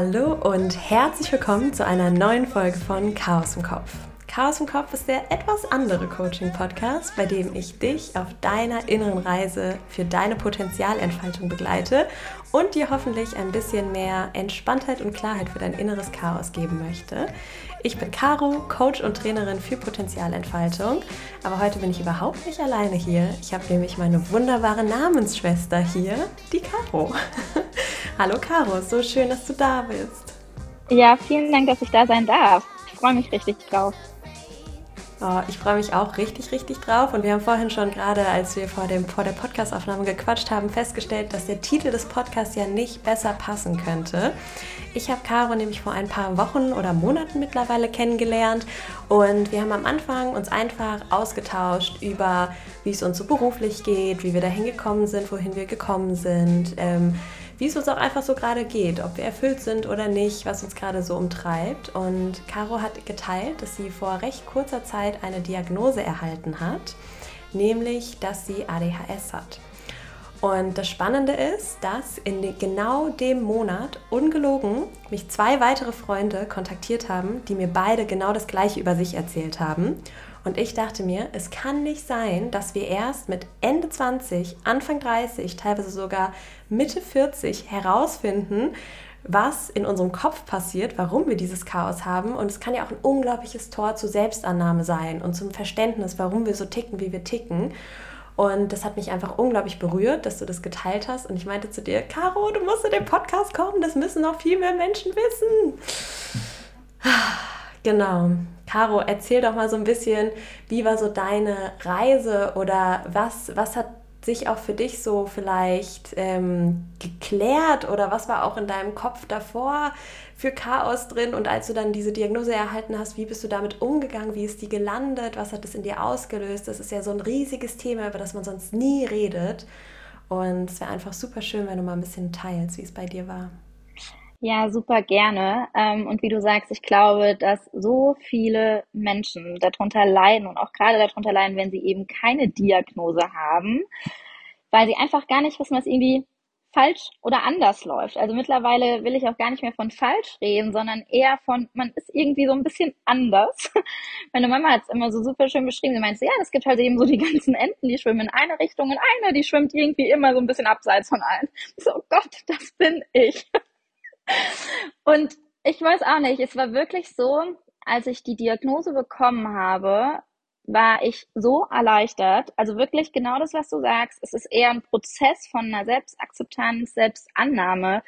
Hallo und herzlich willkommen zu einer neuen Folge von Chaos im Kopf. Chaos im Kopf ist der etwas andere Coaching-Podcast, bei dem ich dich auf deiner inneren Reise für deine Potenzialentfaltung begleite und dir hoffentlich ein bisschen mehr Entspanntheit und Klarheit für dein inneres Chaos geben möchte. Ich bin Caro, Coach und Trainerin für Potenzialentfaltung, aber heute bin ich überhaupt nicht alleine hier. Ich habe nämlich meine wunderbare Namensschwester hier, die Caro. Hallo Caro, so schön, dass du da bist. Ja, vielen Dank, dass ich da sein darf. Ich freue mich richtig drauf. Oh, ich freue mich auch richtig, richtig drauf. Und wir haben vorhin schon gerade, als wir vor, dem, vor der Podcastaufnahme gequatscht haben, festgestellt, dass der Titel des Podcasts ja nicht besser passen könnte. Ich habe Caro nämlich vor ein paar Wochen oder Monaten mittlerweile kennengelernt und wir haben am Anfang uns einfach ausgetauscht über, wie es uns so beruflich geht, wie wir dahin gekommen sind, wohin wir gekommen sind. Ähm, wie es uns auch einfach so gerade geht, ob wir erfüllt sind oder nicht, was uns gerade so umtreibt. Und Caro hat geteilt, dass sie vor recht kurzer Zeit eine Diagnose erhalten hat, nämlich, dass sie ADHS hat. Und das Spannende ist, dass in genau dem Monat, ungelogen, mich zwei weitere Freunde kontaktiert haben, die mir beide genau das Gleiche über sich erzählt haben. Und ich dachte mir, es kann nicht sein, dass wir erst mit Ende 20, Anfang 30, teilweise sogar Mitte 40 herausfinden, was in unserem Kopf passiert, warum wir dieses Chaos haben. Und es kann ja auch ein unglaubliches Tor zur Selbstannahme sein und zum Verständnis, warum wir so ticken, wie wir ticken. Und das hat mich einfach unglaublich berührt, dass du das geteilt hast. Und ich meinte zu dir, Caro, du musst in den Podcast kommen, das müssen noch viel mehr Menschen wissen. Genau. Caro, erzähl doch mal so ein bisschen, wie war so deine Reise oder was, was hat sich auch für dich so vielleicht ähm, geklärt oder was war auch in deinem Kopf davor für Chaos drin und als du dann diese Diagnose erhalten hast, wie bist du damit umgegangen, wie ist die gelandet, was hat es in dir ausgelöst? Das ist ja so ein riesiges Thema, über das man sonst nie redet und es wäre einfach super schön, wenn du mal ein bisschen teilst, wie es bei dir war. Ja, super gerne. Ähm, und wie du sagst, ich glaube, dass so viele Menschen darunter leiden und auch gerade darunter leiden, wenn sie eben keine Diagnose haben, weil sie einfach gar nicht wissen, was irgendwie falsch oder anders läuft. Also mittlerweile will ich auch gar nicht mehr von falsch reden, sondern eher von, man ist irgendwie so ein bisschen anders. Meine Mama hat es immer so super schön beschrieben. Sie meinte, ja, es gibt halt eben so die ganzen Enten, die schwimmen in eine Richtung und eine, die schwimmt irgendwie immer so ein bisschen abseits von allen. So, oh Gott, das bin ich. Und ich weiß auch nicht, es war wirklich so, als ich die Diagnose bekommen habe, war ich so erleichtert. Also wirklich genau das, was du sagst. Es ist eher ein Prozess von einer Selbstakzeptanz, Selbstannahme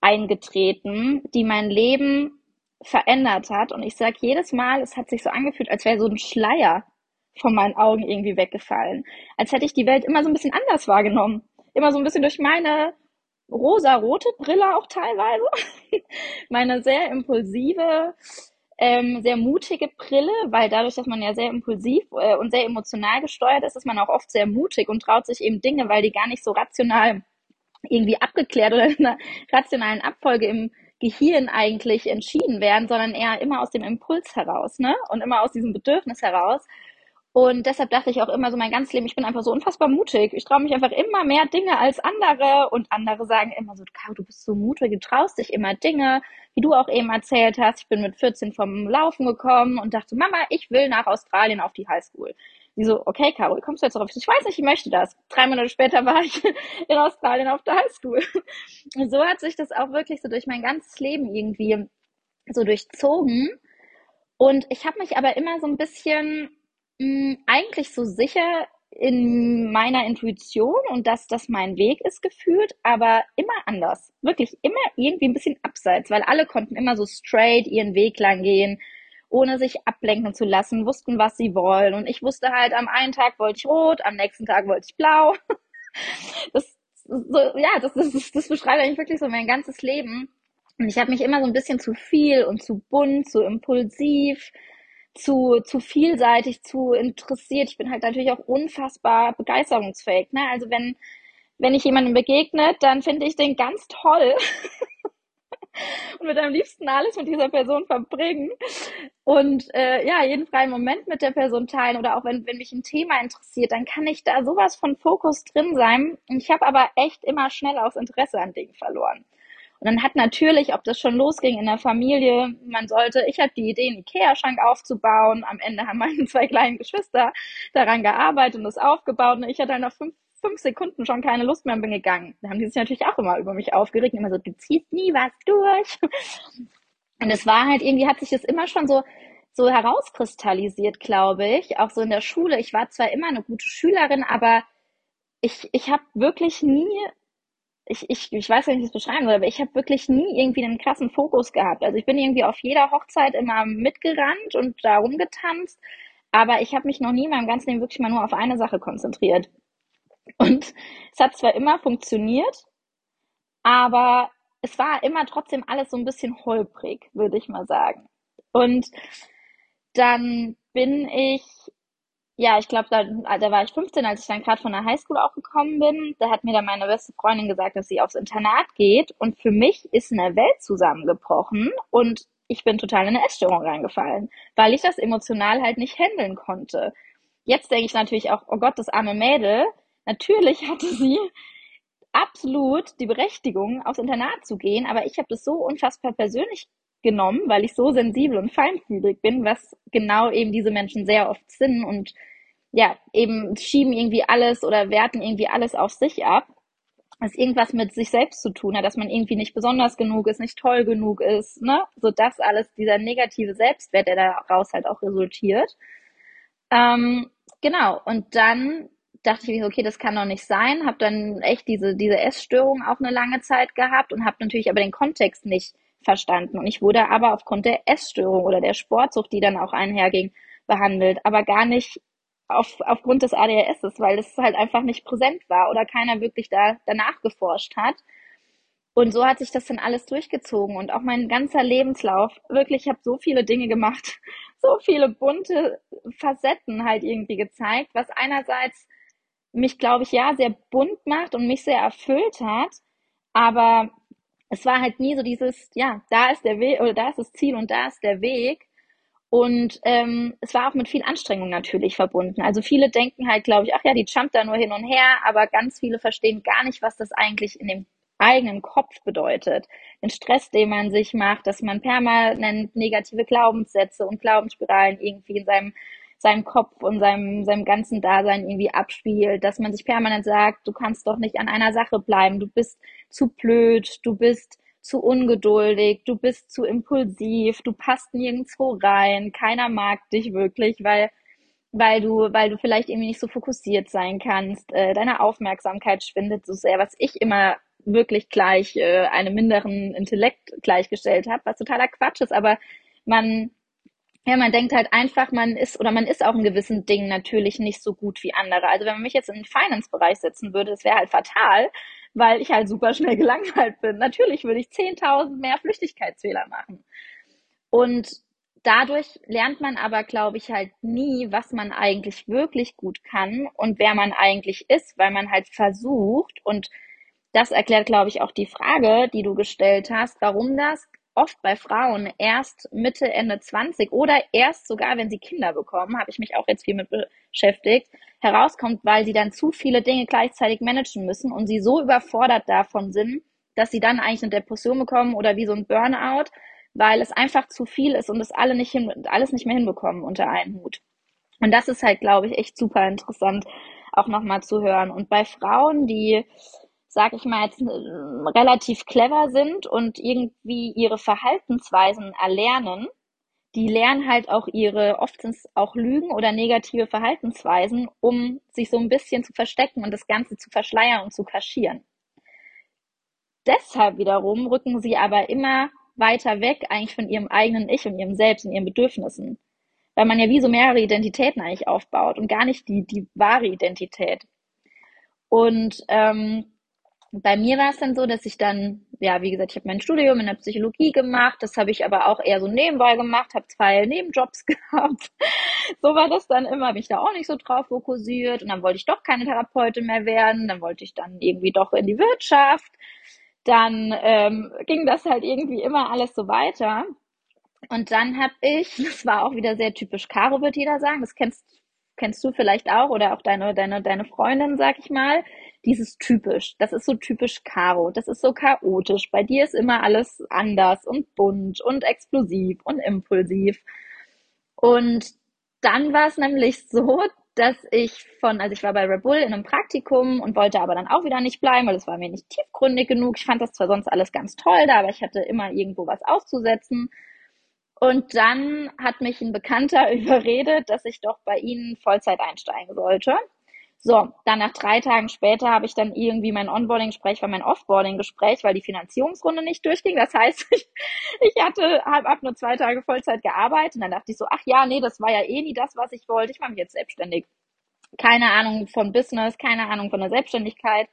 eingetreten, die mein Leben verändert hat. Und ich sage jedes Mal, es hat sich so angefühlt, als wäre so ein Schleier von meinen Augen irgendwie weggefallen. Als hätte ich die Welt immer so ein bisschen anders wahrgenommen. Immer so ein bisschen durch meine rosa-rote Brille auch teilweise. Meine sehr impulsive, ähm, sehr mutige Brille, weil dadurch, dass man ja sehr impulsiv äh, und sehr emotional gesteuert ist, ist man auch oft sehr mutig und traut sich eben Dinge, weil die gar nicht so rational irgendwie abgeklärt oder in einer rationalen Abfolge im Gehirn eigentlich entschieden werden, sondern eher immer aus dem Impuls heraus, ne? Und immer aus diesem Bedürfnis heraus. Und deshalb dachte ich auch immer so mein ganzes Leben, ich bin einfach so unfassbar mutig. Ich traue mich einfach immer mehr Dinge als andere. Und andere sagen immer so, Caro, du bist so mutig, du traust dich immer Dinge, wie du auch eben erzählt hast. Ich bin mit 14 vom Laufen gekommen und dachte, Mama, ich will nach Australien auf die Highschool. Die so, okay, Caro, kommst du jetzt darauf? Ich weiß nicht, ich möchte das. Drei Monate später war ich in Australien auf der Highschool. So hat sich das auch wirklich so durch mein ganzes Leben irgendwie so durchzogen. Und ich habe mich aber immer so ein bisschen hm, eigentlich so sicher in meiner Intuition und dass das mein Weg ist gefühlt, aber immer anders. Wirklich immer irgendwie ein bisschen abseits, weil alle konnten immer so straight ihren Weg lang gehen, ohne sich ablenken zu lassen, wussten, was sie wollen. Und ich wusste halt, am einen Tag wollte ich rot, am nächsten Tag wollte ich blau. Das, so, ja, das, das, das beschreibt eigentlich wirklich so mein ganzes Leben. Und ich habe mich immer so ein bisschen zu viel und zu bunt, zu impulsiv, zu, zu vielseitig, zu interessiert. Ich bin halt natürlich auch unfassbar begeisterungsfähig. Ne? Also wenn, wenn ich jemandem begegnet, dann finde ich den ganz toll. und mit am liebsten alles mit dieser Person verbringen und äh, ja, jeden freien Moment mit der Person teilen oder auch wenn, wenn mich ein Thema interessiert, dann kann ich da sowas von Fokus drin sein. Ich habe aber echt immer schnell das Interesse an Dingen verloren. Und dann hat natürlich, ob das schon losging in der Familie, man sollte, ich habe die Idee, einen Ikea-Schrank aufzubauen. Am Ende haben meine zwei kleinen Geschwister daran gearbeitet und das aufgebaut. Und ich hatte dann nach fünf, fünf Sekunden schon keine Lust mehr und bin gegangen. Da haben die sich natürlich auch immer über mich aufgeregt. Immer so, du ziehst nie was durch. Und es war halt irgendwie, hat sich das immer schon so, so herauskristallisiert, glaube ich. Auch so in der Schule. Ich war zwar immer eine gute Schülerin, aber ich, ich habe wirklich nie ich, ich, ich weiß nicht, wie ich es beschreiben soll, aber ich habe wirklich nie irgendwie einen krassen Fokus gehabt. Also ich bin irgendwie auf jeder Hochzeit immer mitgerannt und da rumgetanzt, aber ich habe mich noch nie in meinem ganzen Leben wirklich mal nur auf eine Sache konzentriert. Und es hat zwar immer funktioniert, aber es war immer trotzdem alles so ein bisschen holprig, würde ich mal sagen. Und dann bin ich ja, ich glaube, da, da war ich 15, als ich dann gerade von der Highschool auch gekommen bin. Da hat mir dann meine beste Freundin gesagt, dass sie aufs Internat geht. Und für mich ist eine Welt zusammengebrochen und ich bin total in eine Essstörung reingefallen, weil ich das emotional halt nicht handeln konnte. Jetzt denke ich natürlich auch, oh Gott, das arme Mädel. Natürlich hatte sie absolut die Berechtigung, aufs Internat zu gehen, aber ich habe das so unfassbar persönlich genommen, weil ich so sensibel und feinfühlig bin, was genau eben diese Menschen sehr oft sind und ja, eben schieben irgendwie alles oder werten irgendwie alles auf sich ab, was irgendwas mit sich selbst zu tun hat, dass man irgendwie nicht besonders genug ist, nicht toll genug ist, ne? So das alles, dieser negative Selbstwert, der daraus halt auch resultiert. Ähm, genau, und dann dachte ich mir, okay, das kann doch nicht sein, habe dann echt diese, diese Essstörung auch eine lange Zeit gehabt und habe natürlich aber den Kontext nicht verstanden. Und ich wurde aber aufgrund der Essstörung oder der Sportsucht, die dann auch einherging, behandelt, aber gar nicht auf, aufgrund des ADHS, weil es halt einfach nicht präsent war oder keiner wirklich da danach geforscht hat. Und so hat sich das dann alles durchgezogen und auch mein ganzer Lebenslauf. Wirklich, ich habe so viele Dinge gemacht, so viele bunte Facetten halt irgendwie gezeigt, was einerseits mich, glaube ich, ja, sehr bunt macht und mich sehr erfüllt hat, aber es war halt nie so dieses, ja, da ist der Weg oder da ist das Ziel und da ist der Weg. Und ähm, es war auch mit viel Anstrengung natürlich verbunden. Also viele denken halt, glaube ich, ach ja, die jumpt da nur hin und her, aber ganz viele verstehen gar nicht, was das eigentlich in dem eigenen Kopf bedeutet. Den Stress, den man sich macht, dass man permanent negative Glaubenssätze und Glaubensspiralen irgendwie in seinem seinem Kopf und seinem, seinem ganzen Dasein irgendwie abspielt, dass man sich permanent sagt, du kannst doch nicht an einer Sache bleiben, du bist zu blöd, du bist zu ungeduldig, du bist zu impulsiv, du passt nirgendwo rein, keiner mag dich wirklich, weil weil du, weil du vielleicht irgendwie nicht so fokussiert sein kannst, äh, deine Aufmerksamkeit schwindet so sehr, was ich immer wirklich gleich äh, einem minderen Intellekt gleichgestellt habe, was totaler Quatsch ist, aber man ja, man denkt halt einfach, man ist oder man ist auch in gewissen Dingen natürlich nicht so gut wie andere. Also wenn man mich jetzt in den Finance-Bereich setzen würde, das wäre halt fatal, weil ich halt super schnell gelangweilt bin. Natürlich würde ich 10.000 mehr Flüchtigkeitsfehler machen. Und dadurch lernt man aber, glaube ich, halt nie, was man eigentlich wirklich gut kann und wer man eigentlich ist, weil man halt versucht und das erklärt, glaube ich, auch die Frage, die du gestellt hast, warum das oft bei Frauen erst Mitte, Ende 20 oder erst sogar, wenn sie Kinder bekommen, habe ich mich auch jetzt viel mit beschäftigt, herauskommt, weil sie dann zu viele Dinge gleichzeitig managen müssen und sie so überfordert davon sind, dass sie dann eigentlich eine Depression bekommen oder wie so ein Burnout, weil es einfach zu viel ist und es alle nicht hin, alles nicht mehr hinbekommen unter einen Hut. Und das ist halt, glaube ich, echt super interessant, auch nochmal zu hören. Und bei Frauen, die sag ich mal, jetzt äh, relativ clever sind und irgendwie ihre Verhaltensweisen erlernen, die lernen halt auch ihre, oft sind es auch Lügen oder negative Verhaltensweisen, um sich so ein bisschen zu verstecken und das Ganze zu verschleiern und zu kaschieren. Deshalb wiederum rücken sie aber immer weiter weg eigentlich von ihrem eigenen Ich und ihrem Selbst und ihren Bedürfnissen. Weil man ja wie so mehrere Identitäten eigentlich aufbaut und gar nicht die, die wahre Identität. Und ähm, bei mir war es dann so, dass ich dann, ja, wie gesagt, ich habe mein Studium in der Psychologie gemacht, das habe ich aber auch eher so nebenbei gemacht, habe zwei Nebenjobs gehabt. so war das dann immer, habe ich da auch nicht so drauf fokussiert und dann wollte ich doch keine Therapeutin mehr werden, dann wollte ich dann irgendwie doch in die Wirtschaft. Dann ähm, ging das halt irgendwie immer alles so weiter. Und dann habe ich, das war auch wieder sehr typisch Caro, wird jeder sagen, das kennst, kennst du vielleicht auch oder auch deine, deine, deine Freundin, sag ich mal, dieses typisch. Das ist so typisch Caro. Das ist so chaotisch. Bei dir ist immer alles anders und bunt und explosiv und impulsiv. Und dann war es nämlich so, dass ich von, also ich war bei Red Bull in einem Praktikum und wollte aber dann auch wieder nicht bleiben, weil es war mir nicht tiefgründig genug. Ich fand das zwar sonst alles ganz toll da, aber ich hatte immer irgendwo was auszusetzen. Und dann hat mich ein Bekannter überredet, dass ich doch bei Ihnen Vollzeit einsteigen sollte. So, dann nach drei Tagen später habe ich dann irgendwie mein Onboarding-Gespräch, war mein Offboarding-Gespräch, weil die Finanzierungsrunde nicht durchging. Das heißt, ich, ich hatte halb ab nur zwei Tage Vollzeit gearbeitet. Und dann dachte ich so, ach ja, nee, das war ja eh nie das, was ich wollte. Ich mache mich jetzt selbstständig. Keine Ahnung von Business, keine Ahnung von der Selbstständigkeit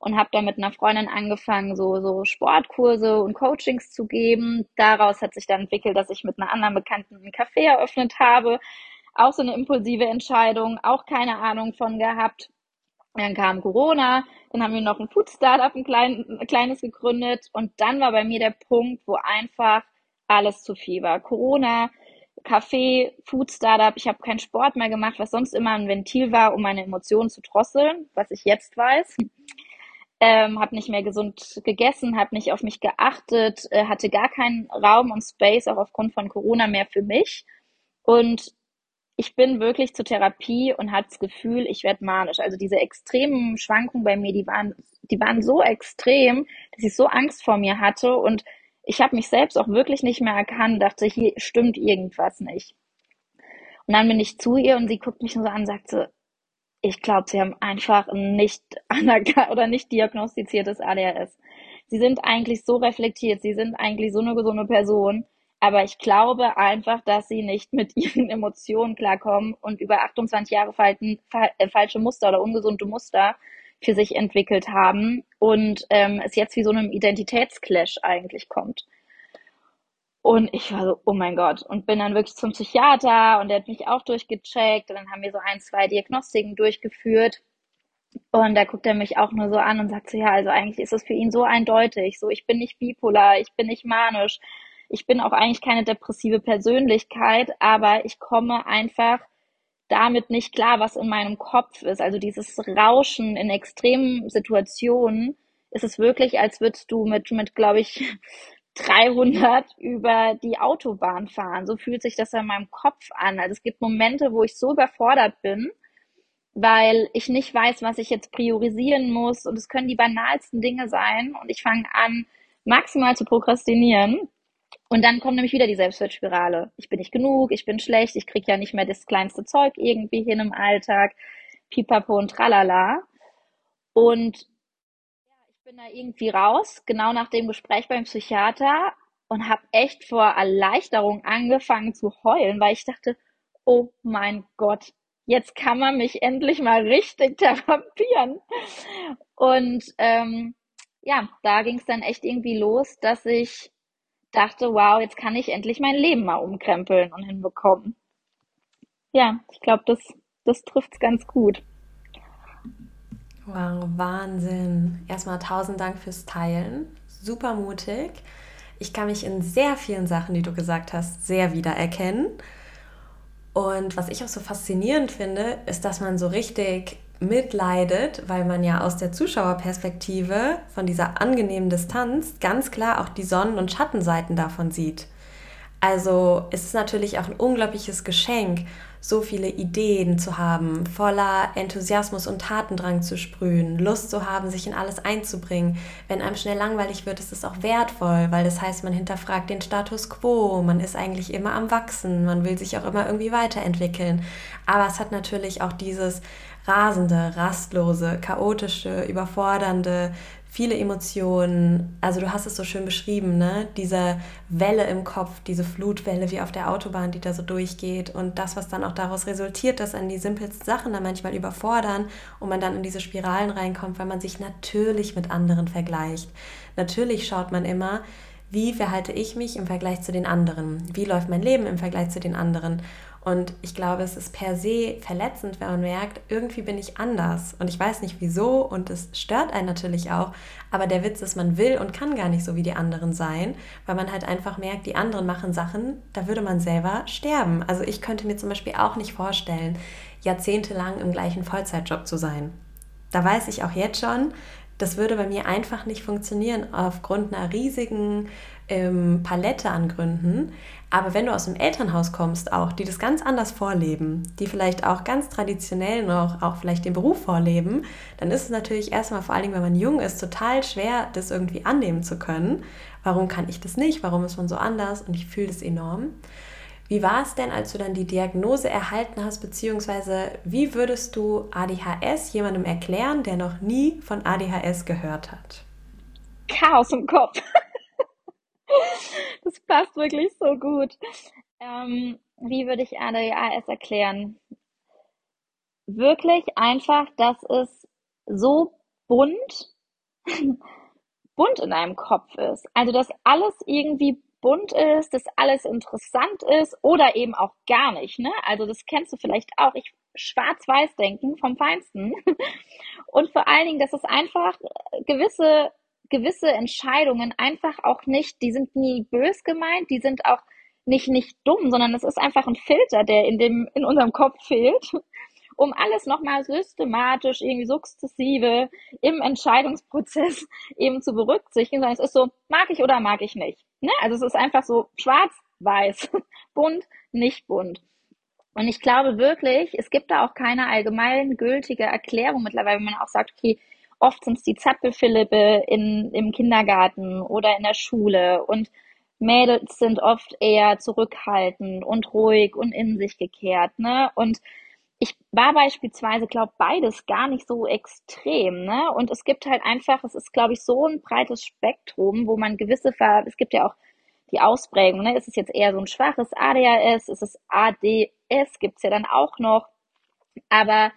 und habe da mit einer Freundin angefangen, so, so Sportkurse und Coachings zu geben. Daraus hat sich dann entwickelt, dass ich mit einer anderen Bekannten ein Café eröffnet habe. Auch so eine impulsive Entscheidung, auch keine Ahnung von gehabt. Dann kam Corona, dann haben wir noch ein Food Startup, ein, klein, ein kleines gegründet und dann war bei mir der Punkt, wo einfach alles zu viel war. Corona, Café, Food Startup, ich habe keinen Sport mehr gemacht, was sonst immer ein Ventil war, um meine Emotionen zu drosseln, was ich jetzt weiß ähm, habe nicht mehr gesund gegessen, habe nicht auf mich geachtet, äh, hatte gar keinen Raum und Space, auch aufgrund von Corona mehr für mich. Und ich bin wirklich zur Therapie und hatte das Gefühl, ich werde manisch. Also diese extremen Schwankungen bei mir, die waren, die waren so extrem, dass ich so Angst vor mir hatte und ich habe mich selbst auch wirklich nicht mehr erkannt, dachte, hier stimmt irgendwas nicht. Und dann bin ich zu ihr und sie guckt mich so an und sagt so, ich glaube, sie haben einfach nicht oder nicht diagnostiziertes ADHS. Sie sind eigentlich so reflektiert, sie sind eigentlich so eine gesunde Person, aber ich glaube einfach, dass sie nicht mit ihren Emotionen klarkommen und über 28 Jahre falten, äh, falsche Muster oder ungesunde Muster für sich entwickelt haben und ähm, es jetzt wie so einem Identitätsclash eigentlich kommt. Und ich war so, oh mein Gott. Und bin dann wirklich zum Psychiater und der hat mich auch durchgecheckt. Und dann haben wir so ein, zwei Diagnostiken durchgeführt. Und da guckt er mich auch nur so an und sagt so, ja, also eigentlich ist es für ihn so eindeutig. So, ich bin nicht bipolar, ich bin nicht manisch. Ich bin auch eigentlich keine depressive Persönlichkeit, aber ich komme einfach damit nicht klar, was in meinem Kopf ist. Also dieses Rauschen in extremen Situationen ist es wirklich, als würdest du mit, mit, glaube ich, 300 über die Autobahn fahren. So fühlt sich das in meinem Kopf an. Also es gibt Momente, wo ich so überfordert bin, weil ich nicht weiß, was ich jetzt priorisieren muss. Und es können die banalsten Dinge sein. Und ich fange an, maximal zu prokrastinieren. Und dann kommt nämlich wieder die Selbstwertspirale. Ich bin nicht genug, ich bin schlecht, ich kriege ja nicht mehr das kleinste Zeug irgendwie hin im Alltag. Pipapo und tralala. Und bin da irgendwie raus, genau nach dem Gespräch beim Psychiater und habe echt vor Erleichterung angefangen zu heulen, weil ich dachte, oh mein Gott, jetzt kann man mich endlich mal richtig therapieren. Und ähm, ja, da ging es dann echt irgendwie los, dass ich dachte, wow, jetzt kann ich endlich mein Leben mal umkrempeln und hinbekommen. Ja, ich glaube, das, das trifft's ganz gut. Wow, Wahnsinn. Erstmal tausend Dank fürs Teilen. Super mutig. Ich kann mich in sehr vielen Sachen, die du gesagt hast, sehr wiedererkennen. Und was ich auch so faszinierend finde, ist, dass man so richtig mitleidet, weil man ja aus der Zuschauerperspektive von dieser angenehmen Distanz ganz klar auch die Sonnen- und Schattenseiten davon sieht. Also es ist natürlich auch ein unglaubliches Geschenk, so viele Ideen zu haben, voller Enthusiasmus und Tatendrang zu sprühen, Lust zu haben, sich in alles einzubringen. Wenn einem schnell langweilig wird, ist es auch wertvoll, weil das heißt, man hinterfragt den Status quo, man ist eigentlich immer am Wachsen, man will sich auch immer irgendwie weiterentwickeln. Aber es hat natürlich auch dieses rasende, rastlose, chaotische, überfordernde, viele Emotionen. Also du hast es so schön beschrieben, ne? Diese Welle im Kopf, diese Flutwelle wie auf der Autobahn, die da so durchgeht und das, was dann auch daraus resultiert, dass an die simpelsten Sachen dann manchmal überfordern und man dann in diese Spiralen reinkommt, weil man sich natürlich mit anderen vergleicht. Natürlich schaut man immer, wie verhalte ich mich im Vergleich zu den anderen? Wie läuft mein Leben im Vergleich zu den anderen? Und ich glaube, es ist per se verletzend, wenn man merkt, irgendwie bin ich anders. Und ich weiß nicht wieso und es stört einen natürlich auch. Aber der Witz ist, man will und kann gar nicht so wie die anderen sein, weil man halt einfach merkt, die anderen machen Sachen, da würde man selber sterben. Also ich könnte mir zum Beispiel auch nicht vorstellen, jahrzehntelang im gleichen Vollzeitjob zu sein. Da weiß ich auch jetzt schon, das würde bei mir einfach nicht funktionieren aufgrund einer riesigen ähm, Palette an Gründen. Aber wenn du aus dem Elternhaus kommst, auch, die das ganz anders vorleben, die vielleicht auch ganz traditionell noch auch vielleicht den Beruf vorleben, dann ist es natürlich erstmal, vor allen Dingen, wenn man jung ist, total schwer, das irgendwie annehmen zu können. Warum kann ich das nicht? Warum ist man so anders? Und ich fühle das enorm. Wie war es denn, als du dann die Diagnose erhalten hast, beziehungsweise wie würdest du ADHS jemandem erklären, der noch nie von ADHS gehört hat? Chaos im Kopf. das passt wirklich so gut. Ähm, wie würde ich ADHS erklären? Wirklich einfach, dass es so bunt, bunt in deinem Kopf ist. Also, dass alles irgendwie bunt ist, dass alles interessant ist oder eben auch gar nicht. Ne? Also das kennst du vielleicht auch. Ich schwarz-weiß denken vom Feinsten. Und vor allen Dingen, dass es einfach gewisse gewisse Entscheidungen einfach auch nicht, die sind nie bös gemeint, die sind auch nicht, nicht dumm, sondern es ist einfach ein Filter, der in dem, in unserem Kopf fehlt, um alles nochmal systematisch, irgendwie sukzessive im Entscheidungsprozess eben zu berücksichtigen, sondern es ist so, mag ich oder mag ich nicht. Ne? Also es ist einfach so schwarz, weiß, bunt, nicht bunt. Und ich glaube wirklich, es gibt da auch keine allgemein gültige Erklärung mittlerweile, wenn man auch sagt, okay, oft sind es die Zappelphilippe in, im Kindergarten oder in der Schule und Mädels sind oft eher zurückhaltend und ruhig und in sich gekehrt, ne? Und ich war beispielsweise, glaube beides gar nicht so extrem, ne? Und es gibt halt einfach, es ist, glaube ich, so ein breites Spektrum, wo man gewisse, Ver es gibt ja auch die Ausprägung, ne? Ist es jetzt eher so ein schwaches ADHS, ist es ADS, gibt's ja dann auch noch, aber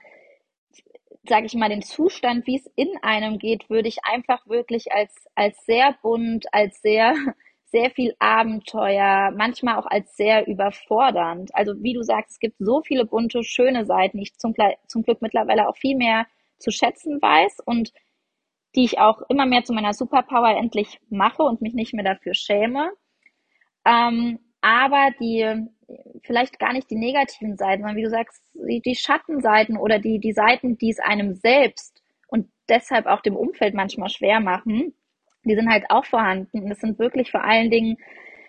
sage ich mal, den Zustand, wie es in einem geht, würde ich einfach wirklich als, als sehr bunt, als sehr, sehr viel Abenteuer, manchmal auch als sehr überfordernd. Also wie du sagst, es gibt so viele bunte, schöne Seiten, die ich zum, zum Glück mittlerweile auch viel mehr zu schätzen weiß und die ich auch immer mehr zu meiner Superpower endlich mache und mich nicht mehr dafür schäme. Ähm, aber die, vielleicht gar nicht die negativen Seiten, sondern wie du sagst, die, Schattenseiten oder die, die Seiten, die es einem selbst und deshalb auch dem Umfeld manchmal schwer machen, die sind halt auch vorhanden. Es sind wirklich vor allen Dingen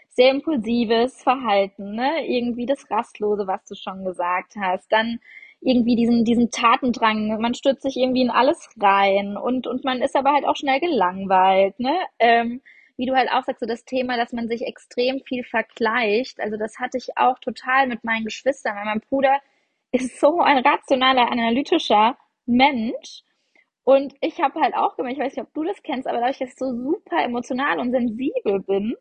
sehr impulsives Verhalten, ne? Irgendwie das Rastlose, was du schon gesagt hast. Dann irgendwie diesen, diesen Tatendrang, man stürzt sich irgendwie in alles rein und, und man ist aber halt auch schnell gelangweilt, ne? Ähm, wie du halt auch sagst, so das Thema, dass man sich extrem viel vergleicht. Also das hatte ich auch total mit meinen Geschwistern, weil mein Bruder ist so ein rationaler, analytischer Mensch. Und ich habe halt auch gemerkt, ich weiß nicht, ob du das kennst, aber dass ich so super emotional und sensibel bin,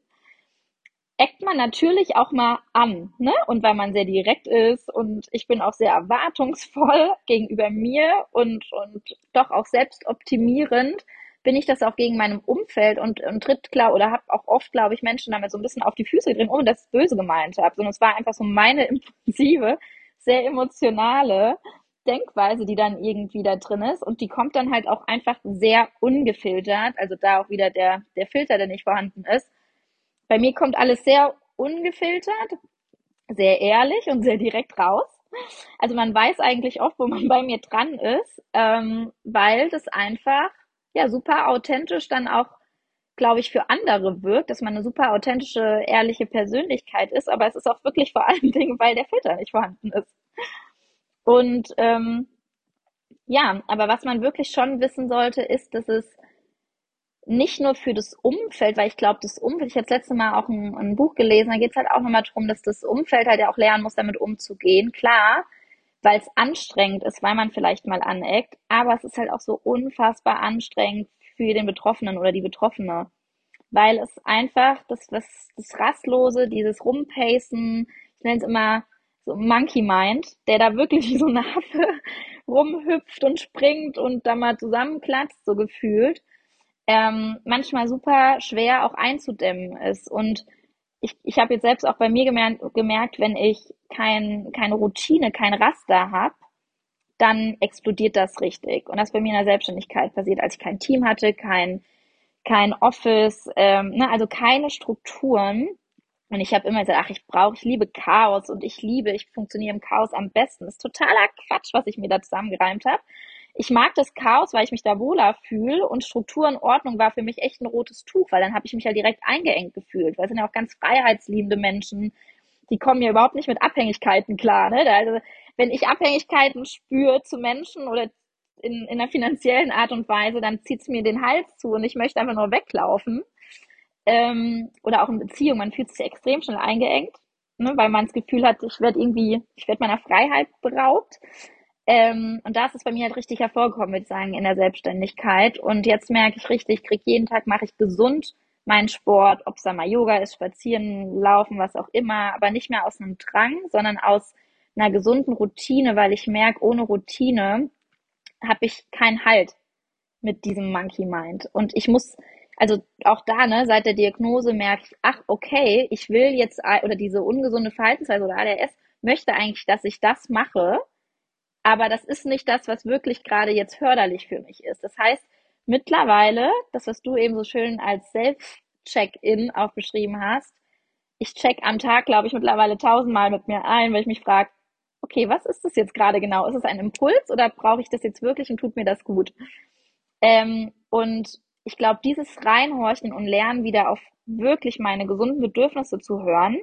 eckt man natürlich auch mal an, ne? Und weil man sehr direkt ist und ich bin auch sehr erwartungsvoll gegenüber mir und, und doch auch selbstoptimierend, bin ich das auch gegen meinem Umfeld und, und tritt klar oder habe auch oft, glaube ich, Menschen damit so ein bisschen auf die Füße drin, ohne dass ich böse gemeint habe, sondern es war einfach so meine impulsive, sehr emotionale Denkweise, die dann irgendwie da drin ist und die kommt dann halt auch einfach sehr ungefiltert, also da auch wieder der, der Filter, der nicht vorhanden ist. Bei mir kommt alles sehr ungefiltert, sehr ehrlich und sehr direkt raus. Also man weiß eigentlich oft, wo man bei mir dran ist, ähm, weil das einfach ja super authentisch dann auch, glaube ich, für andere wirkt, dass man eine super authentische, ehrliche Persönlichkeit ist, aber es ist auch wirklich vor allen Dingen, weil der Filter nicht vorhanden ist. Und ähm, ja, aber was man wirklich schon wissen sollte, ist, dass es nicht nur für das Umfeld, weil ich glaube, das Umfeld, ich habe das letzte Mal auch ein, ein Buch gelesen, da geht es halt auch nochmal darum, dass das Umfeld halt ja auch lernen muss, damit umzugehen. Klar, weil es anstrengend ist, weil man vielleicht mal aneckt, aber es ist halt auch so unfassbar anstrengend für den Betroffenen oder die Betroffene, weil es einfach das, das, das Rastlose, dieses Rumpacen, ich nenne es immer so Monkey Mind, der da wirklich wie so eine Affe rumhüpft und springt und da mal zusammenklatscht, so gefühlt, ähm, manchmal super schwer auch einzudämmen ist. Und ich, ich habe jetzt selbst auch bei mir gemerkt, gemerkt wenn ich kein, keine Routine, kein Raster habe, dann explodiert das richtig. Und das bei mir in der Selbstständigkeit passiert, als ich kein Team hatte, kein, kein Office, ähm, ne, also keine Strukturen. Und ich habe immer gesagt, ach, ich brauche, ich liebe Chaos und ich liebe, ich funktioniere im Chaos am besten. Das ist totaler Quatsch, was ich mir da zusammengereimt habe. Ich mag das Chaos, weil ich mich da wohler fühle und Struktur und Ordnung war für mich echt ein rotes Tuch, weil dann habe ich mich ja direkt eingeengt gefühlt, weil es sind ja auch ganz freiheitsliebende Menschen, die kommen ja überhaupt nicht mit Abhängigkeiten klar. Ne? Also wenn ich Abhängigkeiten spüre zu Menschen oder in, in einer finanziellen Art und Weise, dann zieht es mir den Hals zu und ich möchte einfach nur weglaufen. Ähm, oder auch in Beziehung, man fühlt sich extrem schnell eingeengt, ne, weil man das Gefühl hat, ich werde irgendwie, ich werde meiner Freiheit beraubt. Ähm, und da ist es bei mir halt richtig hervorgekommen, würde ich sagen, in der Selbstständigkeit. Und jetzt merke ich richtig, ich krieg jeden Tag, mache ich gesund meinen Sport, ob es da mal Yoga ist, Spazieren, Laufen, was auch immer, aber nicht mehr aus einem Drang, sondern aus einer gesunden Routine, weil ich merke, ohne Routine habe ich keinen Halt mit diesem Monkey Mind. Und ich muss, also auch da, ne, seit der Diagnose merke ich, ach, okay, ich will jetzt, oder diese ungesunde Verhaltensweise oder ADS möchte eigentlich, dass ich das mache, aber das ist nicht das, was wirklich gerade jetzt förderlich für mich ist. Das heißt, mittlerweile, das, was du eben so schön als Self-Check-In auch beschrieben hast, ich check am Tag, glaube ich, mittlerweile tausendmal mit mir ein, weil ich mich frage, okay, was ist das jetzt gerade genau? Ist es ein Impuls oder brauche ich das jetzt wirklich und tut mir das gut? Ähm, und ich glaube, dieses Reinhorchen und Lernen wieder auf wirklich meine gesunden Bedürfnisse zu hören,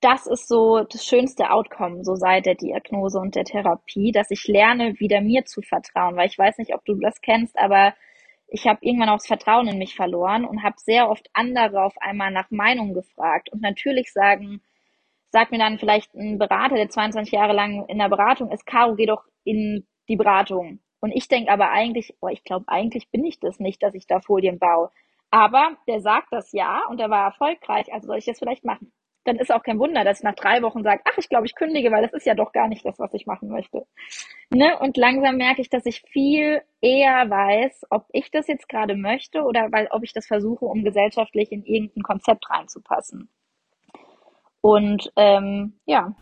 das ist so das schönste Outcome, so seit der Diagnose und der Therapie, dass ich lerne, wieder mir zu vertrauen, weil ich weiß nicht, ob du das kennst, aber ich habe irgendwann auch das Vertrauen in mich verloren und habe sehr oft andere auf einmal nach Meinung gefragt. Und natürlich sagen, sagt mir dann vielleicht ein Berater, der 22 Jahre lang in der Beratung ist, Caro, geh doch in die Beratung. Und ich denke aber eigentlich, oh, ich glaube, eigentlich bin ich das nicht, dass ich da Folien baue. Aber der sagt das ja und er war erfolgreich, also soll ich das vielleicht machen dann ist auch kein Wunder, dass ich nach drei Wochen sage, ach, ich glaube, ich kündige, weil das ist ja doch gar nicht das, was ich machen möchte. Ne? Und langsam merke ich, dass ich viel eher weiß, ob ich das jetzt gerade möchte oder weil, ob ich das versuche, um gesellschaftlich in irgendein Konzept reinzupassen. Und ähm, ja.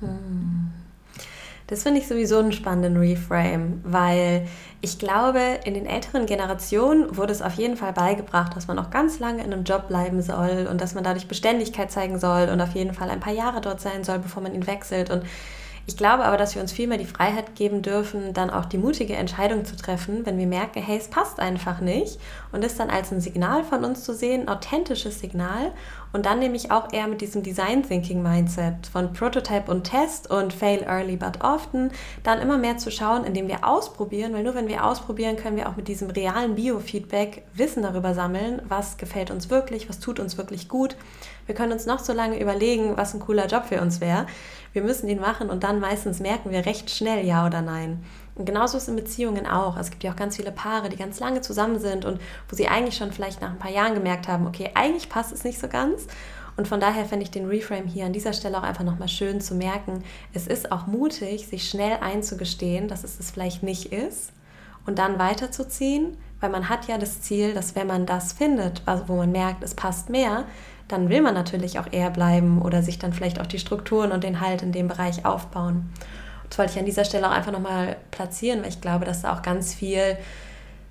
Hm. Das finde ich sowieso einen spannenden Reframe, weil ich glaube, in den älteren Generationen wurde es auf jeden Fall beigebracht, dass man auch ganz lange in einem Job bleiben soll und dass man dadurch Beständigkeit zeigen soll und auf jeden Fall ein paar Jahre dort sein soll, bevor man ihn wechselt. Und ich glaube aber, dass wir uns viel mehr die Freiheit geben dürfen, dann auch die mutige Entscheidung zu treffen, wenn wir merken, hey, es passt einfach nicht und das dann als ein Signal von uns zu sehen, ein authentisches Signal und dann nämlich auch eher mit diesem Design Thinking Mindset von Prototype und Test und Fail early but often, dann immer mehr zu schauen, indem wir ausprobieren, weil nur wenn wir ausprobieren, können wir auch mit diesem realen Biofeedback Wissen darüber sammeln, was gefällt uns wirklich, was tut uns wirklich gut. Wir können uns noch so lange überlegen, was ein cooler Job für uns wäre wir müssen ihn machen und dann meistens merken wir recht schnell ja oder nein. Und genauso ist es in Beziehungen auch. Es gibt ja auch ganz viele Paare, die ganz lange zusammen sind und wo sie eigentlich schon vielleicht nach ein paar Jahren gemerkt haben, okay, eigentlich passt es nicht so ganz. Und von daher fände ich den Reframe hier an dieser Stelle auch einfach nochmal schön zu merken. Es ist auch mutig, sich schnell einzugestehen, dass es das vielleicht nicht ist und dann weiterzuziehen, weil man hat ja das Ziel, dass wenn man das findet, wo man merkt, es passt mehr, dann will man natürlich auch eher bleiben oder sich dann vielleicht auch die Strukturen und den Halt in dem Bereich aufbauen. Das wollte ich an dieser Stelle auch einfach nochmal platzieren, weil ich glaube, dass da auch ganz viel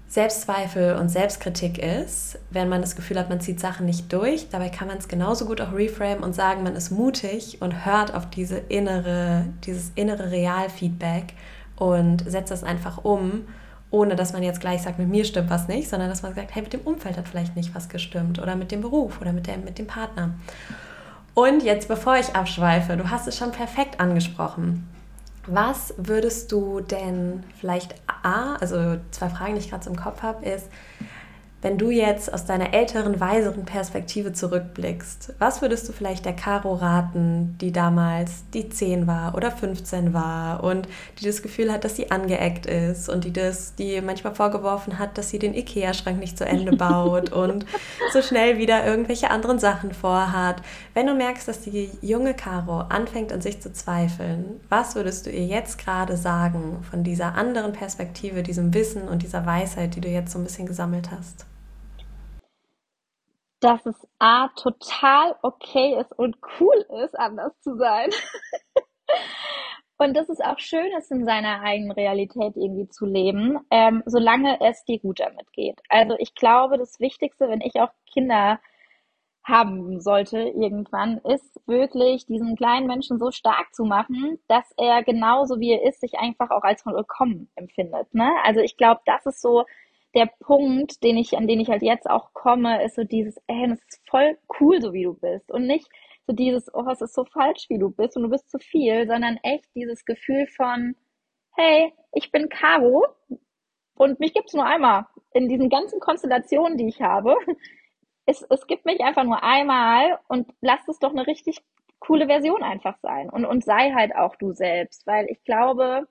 Selbstzweifel und Selbstkritik ist, wenn man das Gefühl hat, man zieht Sachen nicht durch. Dabei kann man es genauso gut auch reframe und sagen, man ist mutig und hört auf diese innere, dieses innere Realfeedback und setzt das einfach um ohne dass man jetzt gleich sagt, mit mir stimmt was nicht, sondern dass man sagt, hey, mit dem Umfeld hat vielleicht nicht was gestimmt oder mit dem Beruf oder mit dem, mit dem Partner. Und jetzt, bevor ich abschweife, du hast es schon perfekt angesprochen. Was würdest du denn vielleicht A, also zwei Fragen, die ich gerade so im Kopf habe, ist, wenn du jetzt aus deiner älteren, weiseren Perspektive zurückblickst, was würdest du vielleicht der Caro raten, die damals die 10 war oder 15 war und die das Gefühl hat, dass sie angeeckt ist und die das, die manchmal vorgeworfen hat, dass sie den Ikea-Schrank nicht zu Ende baut und so schnell wieder irgendwelche anderen Sachen vorhat. Wenn du merkst, dass die junge Caro anfängt an sich zu zweifeln, was würdest du ihr jetzt gerade sagen von dieser anderen Perspektive, diesem Wissen und dieser Weisheit, die du jetzt so ein bisschen gesammelt hast? Dass es A total okay ist und cool ist, anders zu sein. und dass es auch schön ist, in seiner eigenen Realität irgendwie zu leben, ähm, solange es dir gut damit geht. Also ich glaube, das Wichtigste, wenn ich auch Kinder haben sollte irgendwann, ist wirklich diesen kleinen Menschen so stark zu machen, dass er genauso wie er ist, sich einfach auch als willkommen empfindet. Ne? Also ich glaube, das ist so der Punkt, den ich, an den ich halt jetzt auch komme, ist so dieses, ey, es ist voll cool, so wie du bist. Und nicht so dieses, oh, es ist so falsch, wie du bist und du bist zu viel, sondern echt dieses Gefühl von, hey, ich bin Caro und mich gibt's nur einmal. In diesen ganzen Konstellationen, die ich habe, es, es gibt mich einfach nur einmal und lass es doch eine richtig coole Version einfach sein. Und, und sei halt auch du selbst, weil ich glaube,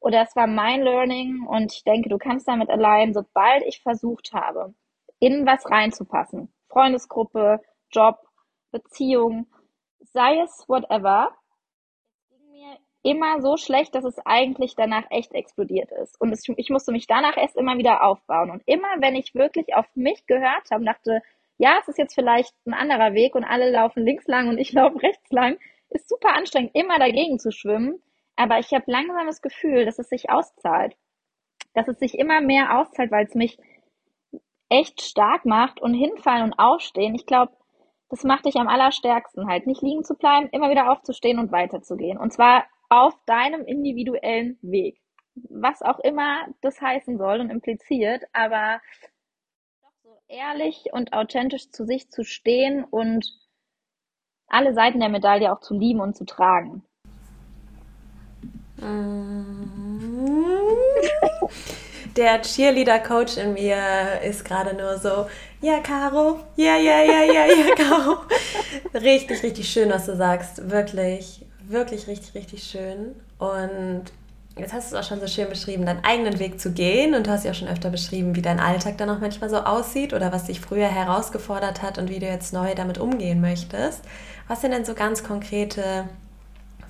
oder es war mein Learning und ich denke, du kannst damit allein, sobald ich versucht habe, in was reinzupassen, Freundesgruppe, Job, Beziehung, sei es whatever, ging mir immer so schlecht, dass es eigentlich danach echt explodiert ist. Und es, ich musste mich danach erst immer wieder aufbauen. Und immer, wenn ich wirklich auf mich gehört habe, dachte, ja, es ist jetzt vielleicht ein anderer Weg und alle laufen links lang und ich laufe rechts lang, ist super anstrengend, immer dagegen zu schwimmen. Aber ich habe langsam das Gefühl, dass es sich auszahlt. Dass es sich immer mehr auszahlt, weil es mich echt stark macht und hinfallen und aufstehen. Ich glaube, das macht dich am allerstärksten halt. Nicht liegen zu bleiben, immer wieder aufzustehen und weiterzugehen. Und zwar auf deinem individuellen Weg. Was auch immer das heißen soll und impliziert, aber so ehrlich und authentisch zu sich zu stehen und alle Seiten der Medaille auch zu lieben und zu tragen. Der Cheerleader-Coach in mir ist gerade nur so, ja, Caro, ja, ja, ja, ja, ja, Caro. richtig, richtig schön, was du sagst. Wirklich, wirklich, richtig, richtig schön. Und jetzt hast du es auch schon so schön beschrieben, deinen eigenen Weg zu gehen. Und du hast ja auch schon öfter beschrieben, wie dein Alltag dann auch manchmal so aussieht oder was dich früher herausgefordert hat und wie du jetzt neu damit umgehen möchtest. Was sind denn so ganz konkrete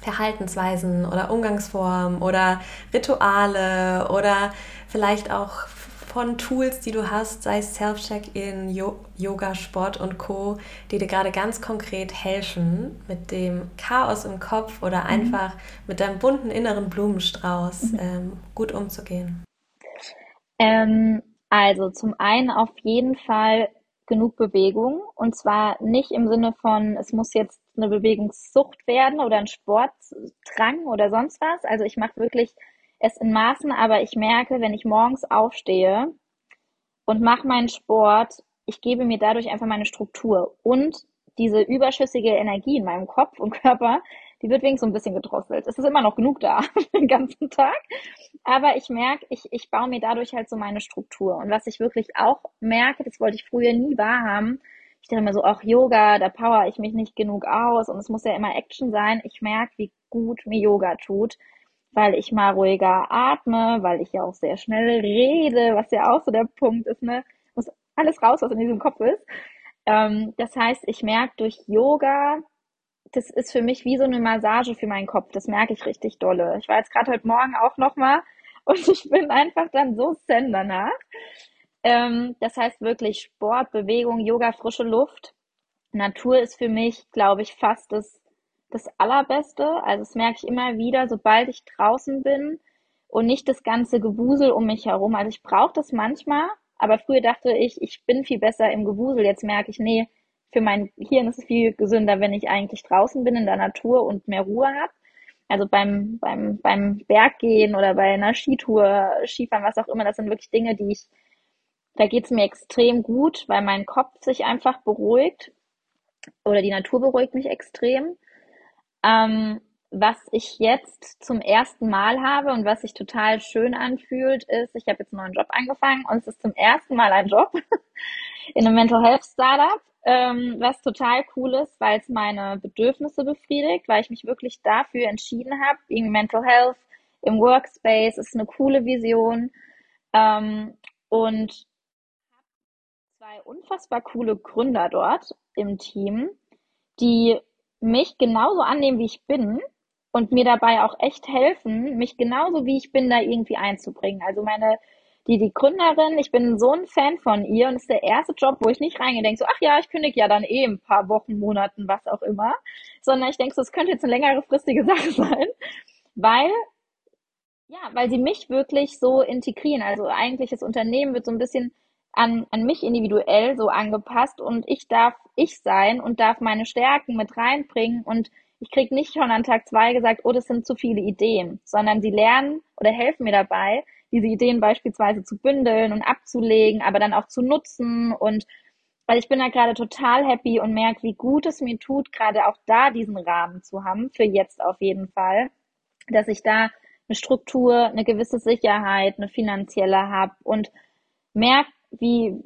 Verhaltensweisen oder Umgangsformen oder Rituale oder vielleicht auch von Tools, die du hast, sei es Self-Check-In, Yoga, Sport und Co., die dir gerade ganz konkret helfen, mit dem Chaos im Kopf oder mhm. einfach mit deinem bunten inneren Blumenstrauß mhm. ähm, gut umzugehen? Ähm, also zum einen auf jeden Fall genug Bewegung und zwar nicht im Sinne von, es muss jetzt eine Bewegungssucht werden oder ein Sportdrang oder sonst was. Also ich mache wirklich es in Maßen, aber ich merke, wenn ich morgens aufstehe und mache meinen Sport, ich gebe mir dadurch einfach meine Struktur und diese überschüssige Energie in meinem Kopf und Körper, die wird wenigstens so ein bisschen gedrosselt. Es ist immer noch genug da den ganzen Tag. Aber ich merke, ich, ich baue mir dadurch halt so meine Struktur. Und was ich wirklich auch merke, das wollte ich früher nie wahrhaben, ich dachte immer so, auch Yoga, da power ich mich nicht genug aus und es muss ja immer Action sein. Ich merke, wie gut mir Yoga tut, weil ich mal ruhiger atme, weil ich ja auch sehr schnell rede, was ja auch so der Punkt ist, ne? Muss alles raus, was in diesem Kopf ist. Ähm, das heißt, ich merke durch Yoga, das ist für mich wie so eine Massage für meinen Kopf. Das merke ich richtig dolle. Ich war jetzt gerade heute Morgen auch nochmal und ich bin einfach dann so zen danach. Ähm, das heißt wirklich Sport, Bewegung, Yoga, frische Luft. Natur ist für mich, glaube ich, fast das, das Allerbeste. Also das merke ich immer wieder, sobald ich draußen bin und nicht das ganze Gewusel um mich herum. Also ich brauche das manchmal, aber früher dachte ich, ich bin viel besser im Gewusel. Jetzt merke ich, nee, für mein Hirn ist es viel gesünder, wenn ich eigentlich draußen bin in der Natur und mehr Ruhe habe. Also beim, beim, beim Berggehen oder bei einer Skitour, Skifahren, was auch immer, das sind wirklich Dinge, die ich da geht es mir extrem gut, weil mein Kopf sich einfach beruhigt oder die Natur beruhigt mich extrem. Ähm, was ich jetzt zum ersten Mal habe und was sich total schön anfühlt, ist, ich habe jetzt einen neuen Job angefangen und es ist zum ersten Mal ein Job in einem Mental Health Startup, ähm, was total cool ist, weil es meine Bedürfnisse befriedigt, weil ich mich wirklich dafür entschieden habe, wegen Mental Health im Workspace ist eine coole Vision ähm, und zwei unfassbar coole Gründer dort im Team, die mich genauso annehmen, wie ich bin und mir dabei auch echt helfen, mich genauso wie ich bin da irgendwie einzubringen. Also meine die, die Gründerin, ich bin so ein Fan von ihr und es ist der erste Job, wo ich nicht reingehe, denke so, ach ja, ich kündige ja dann eh ein paar Wochen, Monaten, was auch immer, sondern ich denke so, es könnte jetzt eine längere fristige Sache sein, weil ja, weil sie mich wirklich so integrieren. Also eigentlich das Unternehmen wird so ein bisschen an, an mich individuell so angepasst und ich darf ich sein und darf meine Stärken mit reinbringen und ich krieg nicht schon an Tag zwei gesagt, oh, das sind zu viele Ideen, sondern sie lernen oder helfen mir dabei, diese Ideen beispielsweise zu bündeln und abzulegen, aber dann auch zu nutzen und weil ich bin da gerade total happy und merke, wie gut es mir tut, gerade auch da diesen Rahmen zu haben, für jetzt auf jeden Fall, dass ich da eine Struktur, eine gewisse Sicherheit, eine finanzielle habe und merke, wie,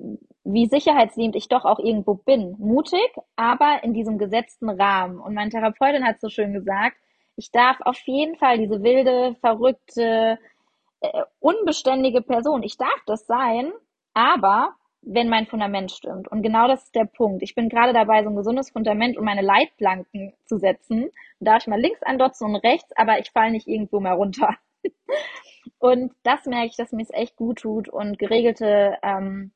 wie sicherheitsliebend ich doch auch irgendwo bin. Mutig, aber in diesem gesetzten Rahmen. Und meine Therapeutin hat so schön gesagt, ich darf auf jeden Fall diese wilde, verrückte, äh, unbeständige Person, ich darf das sein, aber wenn mein Fundament stimmt. Und genau das ist der Punkt. Ich bin gerade dabei, so ein gesundes Fundament und meine Leitplanken zu setzen. Da darf ich mal links andotzen und rechts, aber ich falle nicht irgendwo mehr runter. und das merke ich, dass mir es echt gut tut und geregelte ähm,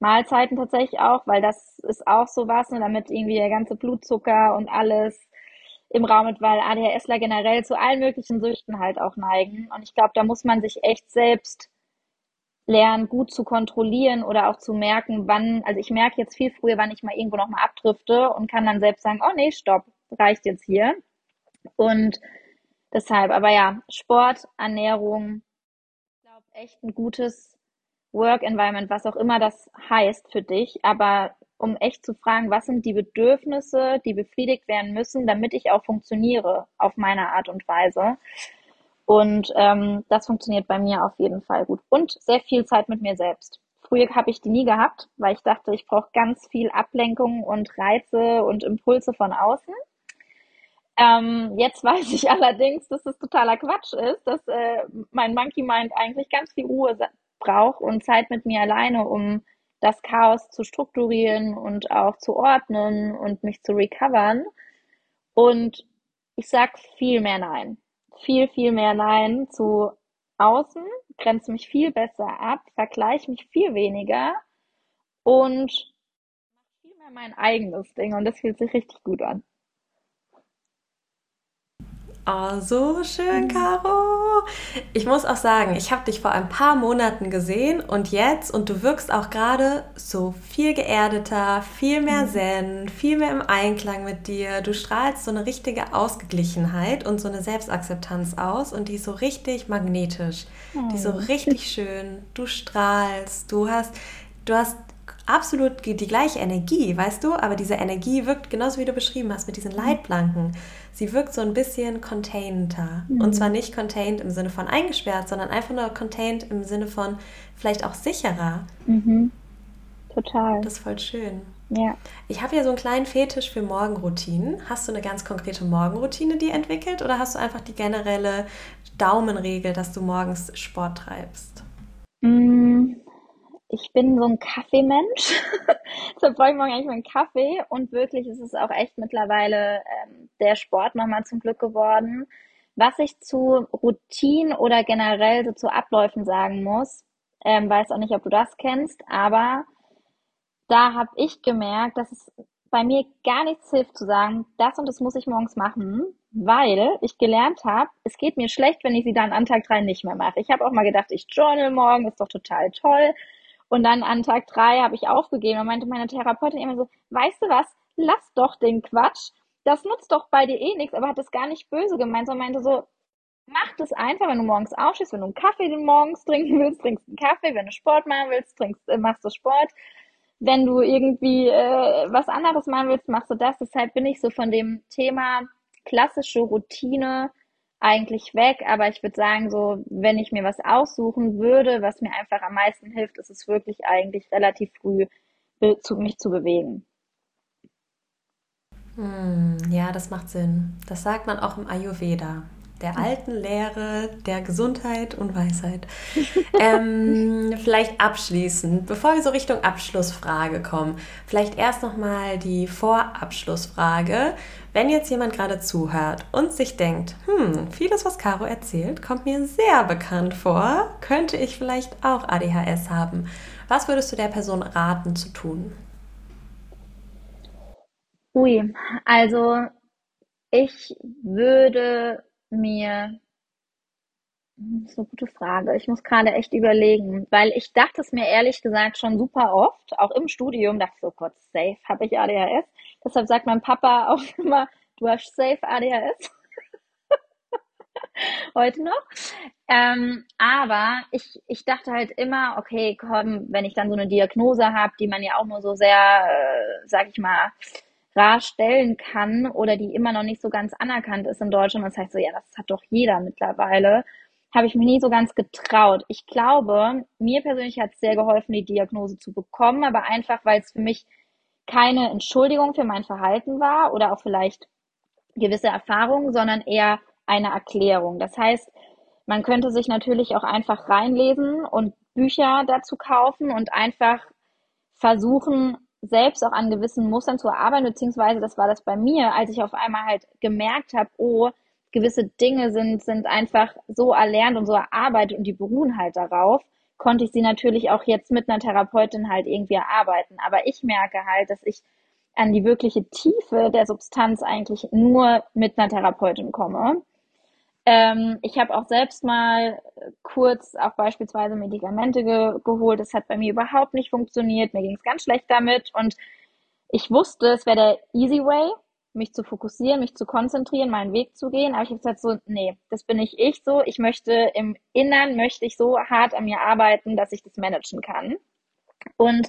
Mahlzeiten tatsächlich auch, weil das ist auch so was, ne, damit irgendwie der ganze Blutzucker und alles im Raum ist, weil ADHSler generell zu allen möglichen Süchten halt auch neigen. Und ich glaube, da muss man sich echt selbst lernen, gut zu kontrollieren oder auch zu merken, wann, also ich merke jetzt viel früher, wann ich mal irgendwo nochmal abdrifte und kann dann selbst sagen, oh nee, stopp, reicht jetzt hier. Und deshalb, aber ja, Sport, Ernährung, ich glaube echt ein gutes Work Environment, was auch immer das heißt für dich, aber um echt zu fragen, was sind die Bedürfnisse, die befriedigt werden müssen, damit ich auch funktioniere auf meine Art und Weise. Und ähm, das funktioniert bei mir auf jeden Fall gut. Und sehr viel Zeit mit mir selbst. Früher habe ich die nie gehabt, weil ich dachte, ich brauche ganz viel Ablenkung und Reize und Impulse von außen. Ähm, jetzt weiß ich allerdings, dass es totaler Quatsch ist, dass äh, mein Monkey Mind eigentlich ganz viel Ruhe braucht und Zeit mit mir alleine, um das Chaos zu strukturieren und auch zu ordnen und mich zu recovern. Und ich sag viel mehr Nein viel, viel mehr Nein zu außen, grenze mich viel besser ab, vergleiche mich viel weniger und viel mehr mein eigenes Ding und das fühlt sich richtig gut an. Oh, so schön, Caro. Ich muss auch sagen, ich habe dich vor ein paar Monaten gesehen und jetzt, und du wirkst auch gerade so viel geerdeter, viel mehr mhm. Zen, viel mehr im Einklang mit dir. Du strahlst so eine richtige Ausgeglichenheit und so eine Selbstakzeptanz aus und die ist so richtig magnetisch. Die ist so oh. richtig schön. Du strahlst, du hast, du hast absolut die gleiche Energie, weißt du? Aber diese Energie wirkt genauso wie du beschrieben hast mit diesen Leitplanken. Sie wirkt so ein bisschen containter. Mhm. Und zwar nicht contained im Sinne von eingesperrt, sondern einfach nur contained im Sinne von vielleicht auch sicherer. Mhm. Total. Das ist voll schön. Ja. Ich habe ja so einen kleinen Fetisch für Morgenroutinen. Hast du eine ganz konkrete Morgenroutine, die entwickelt, oder hast du einfach die generelle Daumenregel, dass du morgens Sport treibst? Mm, ich bin so ein Kaffeemensch. Deshalb brauche ich morgen eigentlich meinen Kaffee. Und wirklich ist es auch echt mittlerweile ähm, der Sport nochmal zum Glück geworden. Was ich zu Routinen oder generell so zu Abläufen sagen muss, ähm, weiß auch nicht, ob du das kennst, aber da habe ich gemerkt, dass es bei mir gar nichts hilft zu sagen, das und das muss ich morgens machen, weil ich gelernt habe, es geht mir schlecht, wenn ich sie dann an Tag drei nicht mehr mache. Ich habe auch mal gedacht, ich journal morgen, ist doch total toll. Und dann an Tag drei habe ich aufgegeben und meinte meine Therapeutin immer so, weißt du was, lass doch den Quatsch. Das nutzt doch bei dir eh nichts, aber hat das gar nicht böse gemeint, sondern meinte so, mach das einfach, wenn du morgens aufstehst, wenn du einen Kaffee morgens trinken willst, trinkst einen Kaffee, wenn du Sport machen willst, trinkst, äh, machst du Sport. Wenn du irgendwie äh, was anderes machen willst, machst du das. Deshalb bin ich so von dem Thema klassische Routine eigentlich weg, aber ich würde sagen, so, wenn ich mir was aussuchen würde, was mir einfach am meisten hilft, ist es wirklich eigentlich relativ früh zu, mich zu bewegen. Hm, ja, das macht Sinn. Das sagt man auch im Ayurveda der alten Lehre der Gesundheit und Weisheit. ähm, vielleicht abschließend, bevor wir so Richtung Abschlussfrage kommen, vielleicht erst nochmal die Vorabschlussfrage. Wenn jetzt jemand gerade zuhört und sich denkt, hm, vieles, was Caro erzählt, kommt mir sehr bekannt vor, könnte ich vielleicht auch ADHS haben. Was würdest du der Person raten zu tun? Ui, also ich würde mir Das ist eine gute Frage. Ich muss gerade echt überlegen, weil ich dachte es mir ehrlich gesagt schon super oft, auch im Studium, dachte ich so, Gott, safe habe ich ADHS. Deshalb sagt mein Papa auch immer, du hast safe ADHS. Heute noch. Ähm, aber ich, ich dachte halt immer, okay, komm, wenn ich dann so eine Diagnose habe, die man ja auch nur so sehr, äh, sag ich mal, rar stellen kann oder die immer noch nicht so ganz anerkannt ist in Deutschland. Das heißt so, ja, das hat doch jeder mittlerweile. Habe ich mich nie so ganz getraut. Ich glaube, mir persönlich hat es sehr geholfen, die Diagnose zu bekommen, aber einfach, weil es für mich keine Entschuldigung für mein Verhalten war oder auch vielleicht gewisse Erfahrungen, sondern eher eine Erklärung. Das heißt, man könnte sich natürlich auch einfach reinlesen und Bücher dazu kaufen und einfach versuchen, selbst auch an gewissen Mustern zu arbeiten, beziehungsweise das war das bei mir, als ich auf einmal halt gemerkt habe, oh, gewisse Dinge sind, sind einfach so erlernt und so erarbeitet und die beruhen halt darauf, konnte ich sie natürlich auch jetzt mit einer Therapeutin halt irgendwie erarbeiten. Aber ich merke halt, dass ich an die wirkliche Tiefe der Substanz eigentlich nur mit einer Therapeutin komme. Ähm, ich habe auch selbst mal kurz auch beispielsweise Medikamente ge geholt. Das hat bei mir überhaupt nicht funktioniert. Mir ging es ganz schlecht damit und ich wusste, es wäre der easy way, mich zu fokussieren, mich zu konzentrieren, meinen Weg zu gehen. Aber ich habe gesagt so, nee, das bin nicht ich so. Ich möchte im Innern, möchte ich so hart an mir arbeiten, dass ich das managen kann. Und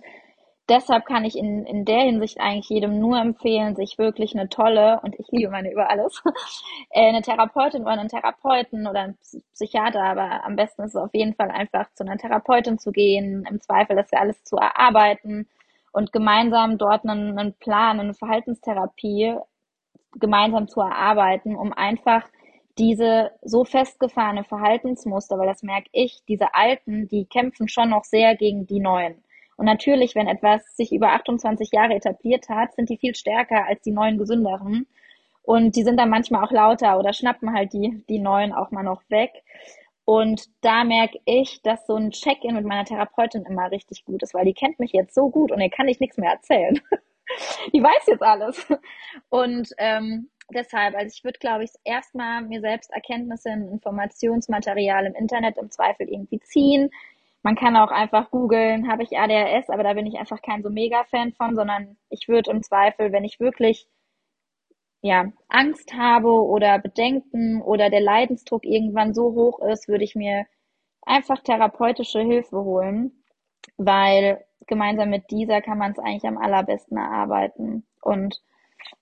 deshalb kann ich in, in der Hinsicht eigentlich jedem nur empfehlen, sich wirklich eine tolle, und ich liebe meine über alles, äh, eine Therapeutin oder einen Therapeuten oder einen Psychiater, aber am besten ist es auf jeden Fall einfach zu einer Therapeutin zu gehen, im Zweifel das ja alles zu erarbeiten und gemeinsam dort einen, einen Plan, eine Verhaltenstherapie gemeinsam zu erarbeiten, um einfach diese so festgefahrene Verhaltensmuster, weil das merke ich, diese alten, die kämpfen schon noch sehr gegen die neuen. Und natürlich, wenn etwas sich über 28 Jahre etabliert hat, sind die viel stärker als die neuen gesünderen. Und die sind dann manchmal auch lauter oder schnappen halt die, die neuen auch mal noch weg. Und da merke ich, dass so ein Check-in mit meiner Therapeutin immer richtig gut ist, weil die kennt mich jetzt so gut und ihr kann ich nichts mehr erzählen. die weiß jetzt alles. Und ähm, deshalb, also ich würde, glaube ich, erstmal mir selbst Erkenntnisse in Informationsmaterial im Internet im Zweifel irgendwie ziehen, man kann auch einfach googeln, habe ich ADHS, aber da bin ich einfach kein so Mega-Fan von, sondern ich würde im Zweifel, wenn ich wirklich ja, Angst habe oder Bedenken oder der Leidensdruck irgendwann so hoch ist, würde ich mir einfach therapeutische Hilfe holen, weil gemeinsam mit dieser kann man es eigentlich am allerbesten erarbeiten und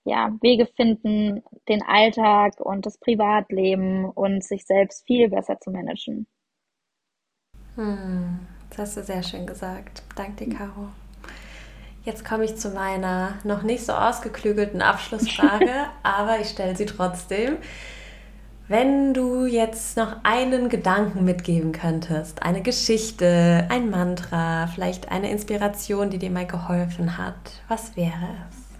ja, Wege finden, den Alltag und das Privatleben und sich selbst viel besser zu managen. Hm, das hast du sehr schön gesagt. Danke dir, Caro. Jetzt komme ich zu meiner noch nicht so ausgeklügelten Abschlussfrage, aber ich stelle sie trotzdem. Wenn du jetzt noch einen Gedanken mitgeben könntest, eine Geschichte, ein Mantra, vielleicht eine Inspiration, die dir mal geholfen hat, was wäre es?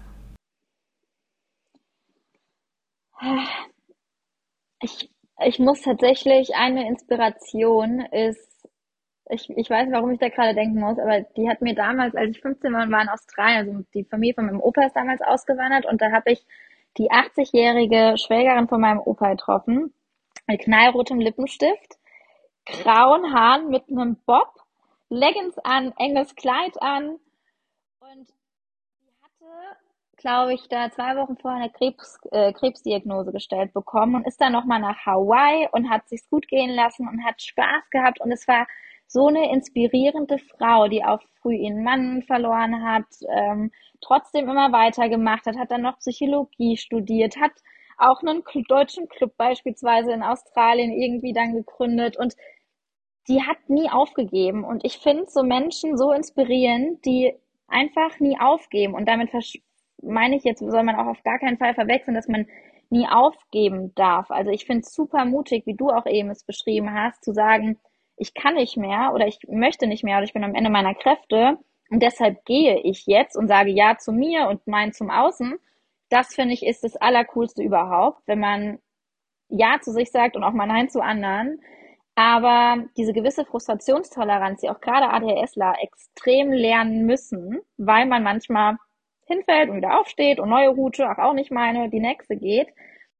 Ich, ich muss tatsächlich, eine Inspiration ist ich, ich weiß, warum ich da gerade denken muss, aber die hat mir damals, als ich 15 war und war in Australien, also die Familie von meinem Opa ist damals ausgewandert und da habe ich die 80-jährige Schwägerin von meinem Opa getroffen, mit knallrotem Lippenstift, grauen Haaren mit einem Bob, Leggings an, enges Kleid an und die hatte, glaube ich, da zwei Wochen vorher eine Krebs, äh, Krebsdiagnose gestellt bekommen und ist dann nochmal nach Hawaii und hat sich's gut gehen lassen und hat Spaß gehabt und es war so eine inspirierende Frau, die auch früh ihren Mann verloren hat, ähm, trotzdem immer weitergemacht hat, hat dann noch Psychologie studiert, hat auch einen deutschen Club beispielsweise in Australien irgendwie dann gegründet und die hat nie aufgegeben. Und ich finde so Menschen so inspirierend, die einfach nie aufgeben. Und damit meine ich jetzt, soll man auch auf gar keinen Fall verwechseln, dass man nie aufgeben darf. Also ich finde es super mutig, wie du auch eben es beschrieben hast, zu sagen, ich kann nicht mehr oder ich möchte nicht mehr oder ich bin am Ende meiner Kräfte und deshalb gehe ich jetzt und sage Ja zu mir und Nein zum Außen. Das finde ich ist das Allercoolste überhaupt, wenn man Ja zu sich sagt und auch mal Nein zu anderen. Aber diese gewisse Frustrationstoleranz, die auch gerade ADHSler extrem lernen müssen, weil man manchmal hinfällt und wieder aufsteht und neue Route, auch, nicht meine, die nächste geht.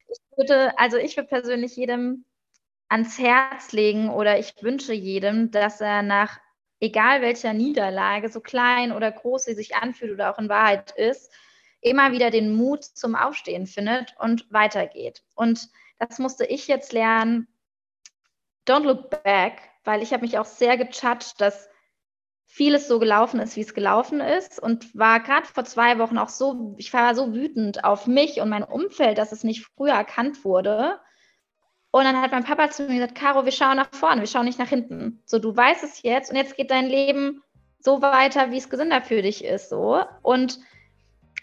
Ich würde, also ich würde persönlich jedem ans Herz legen oder ich wünsche jedem, dass er nach egal welcher Niederlage, so klein oder groß sie sich anfühlt oder auch in Wahrheit ist, immer wieder den Mut zum Aufstehen findet und weitergeht. Und das musste ich jetzt lernen. Don't look back, weil ich habe mich auch sehr gejudged, dass vieles so gelaufen ist, wie es gelaufen ist und war gerade vor zwei Wochen auch so, ich war so wütend auf mich und mein Umfeld, dass es nicht früher erkannt wurde. Und dann hat mein Papa zu mir gesagt, Caro, wir schauen nach vorne, wir schauen nicht nach hinten. So, du weißt es jetzt und jetzt geht dein Leben so weiter, wie es gesünder für dich ist, so. Und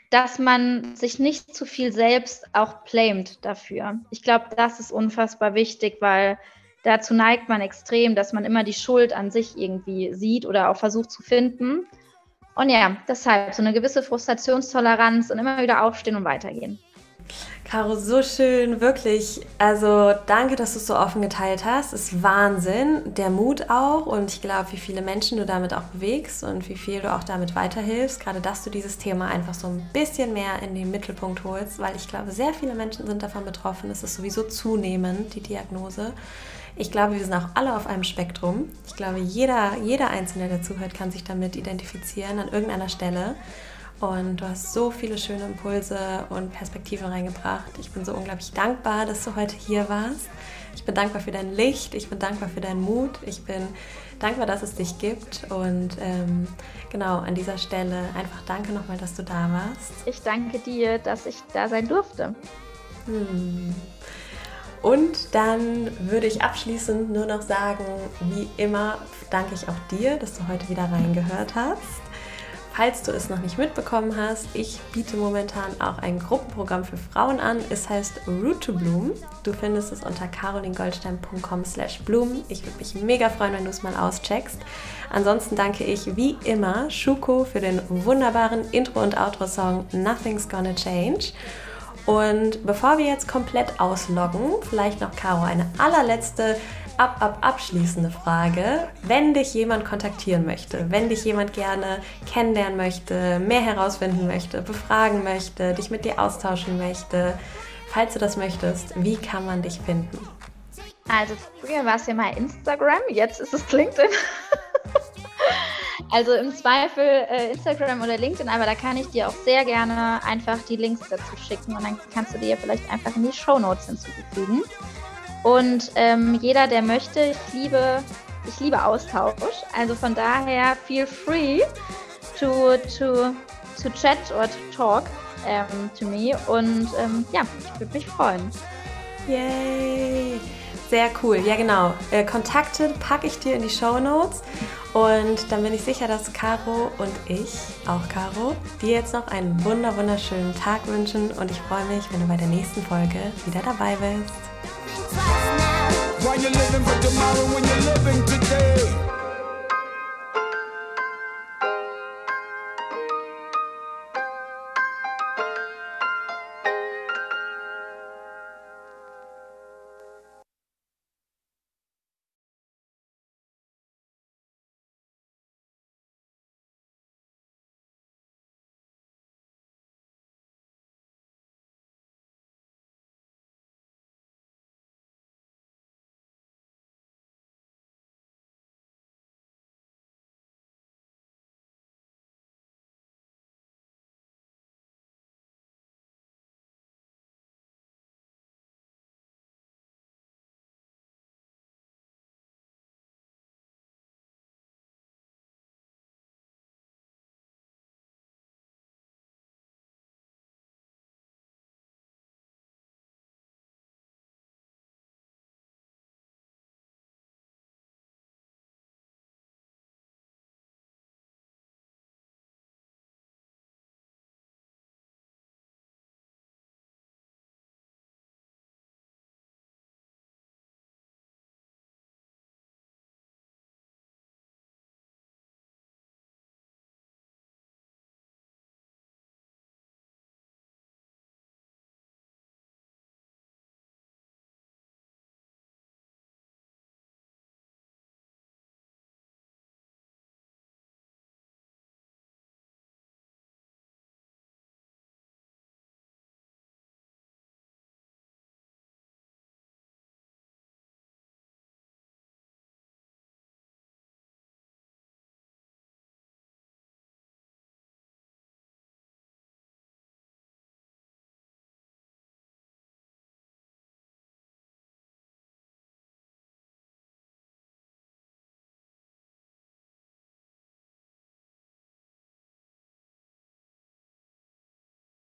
dass man sich nicht zu viel selbst auch blamet dafür. Ich glaube, das ist unfassbar wichtig, weil dazu neigt man extrem, dass man immer die Schuld an sich irgendwie sieht oder auch versucht zu finden. Und ja, deshalb so eine gewisse Frustrationstoleranz und immer wieder aufstehen und weitergehen. Caro, so schön, wirklich. Also danke, dass du es so offen geteilt hast. Es ist Wahnsinn, der Mut auch und ich glaube, wie viele Menschen du damit auch bewegst und wie viel du auch damit weiterhilfst. Gerade, dass du dieses Thema einfach so ein bisschen mehr in den Mittelpunkt holst, weil ich glaube, sehr viele Menschen sind davon betroffen. Es ist sowieso zunehmend, die Diagnose. Ich glaube, wir sind auch alle auf einem Spektrum. Ich glaube, jeder, jeder Einzelne, der zuhört, kann sich damit identifizieren an irgendeiner Stelle. Und du hast so viele schöne Impulse und Perspektiven reingebracht. Ich bin so unglaublich dankbar, dass du heute hier warst. Ich bin dankbar für dein Licht, ich bin dankbar für deinen Mut, ich bin dankbar, dass es dich gibt. Und ähm, genau an dieser Stelle einfach danke nochmal, dass du da warst. Ich danke dir, dass ich da sein durfte. Hm. Und dann würde ich abschließend nur noch sagen, wie immer danke ich auch dir, dass du heute wieder reingehört hast. Falls du es noch nicht mitbekommen hast, ich biete momentan auch ein Gruppenprogramm für Frauen an. Es heißt Root to Bloom. Du findest es unter carolingoldstein.com slash bloom. Ich würde mich mega freuen, wenn du es mal auscheckst. Ansonsten danke ich wie immer Schuko für den wunderbaren Intro- und Outro-Song Nothing's Gonna Change. Und bevor wir jetzt komplett ausloggen, vielleicht noch Caro eine allerletzte ab, ab, abschließende Frage. Wenn dich jemand kontaktieren möchte, wenn dich jemand gerne kennenlernen möchte, mehr herausfinden möchte, befragen möchte, dich mit dir austauschen möchte, falls du das möchtest, wie kann man dich finden? Also früher war es ja mal Instagram, jetzt ist es LinkedIn. also im Zweifel äh, Instagram oder LinkedIn, aber da kann ich dir auch sehr gerne einfach die Links dazu schicken und dann kannst du dir vielleicht einfach in die Show Notes hinzufügen. Und ähm, jeder, der möchte, ich liebe, ich liebe Austausch. Also von daher feel free to, to, to chat or to talk ähm, to me. Und ähm, ja, ich würde mich freuen. Yay! Sehr cool. Ja, genau. Äh, Kontakte packe ich dir in die Show Notes. Und dann bin ich sicher, dass Caro und ich, auch Caro, dir jetzt noch einen wunder wunderschönen Tag wünschen. Und ich freue mich, wenn du bei der nächsten Folge wieder dabei bist. Why you living for tomorrow when you're living today?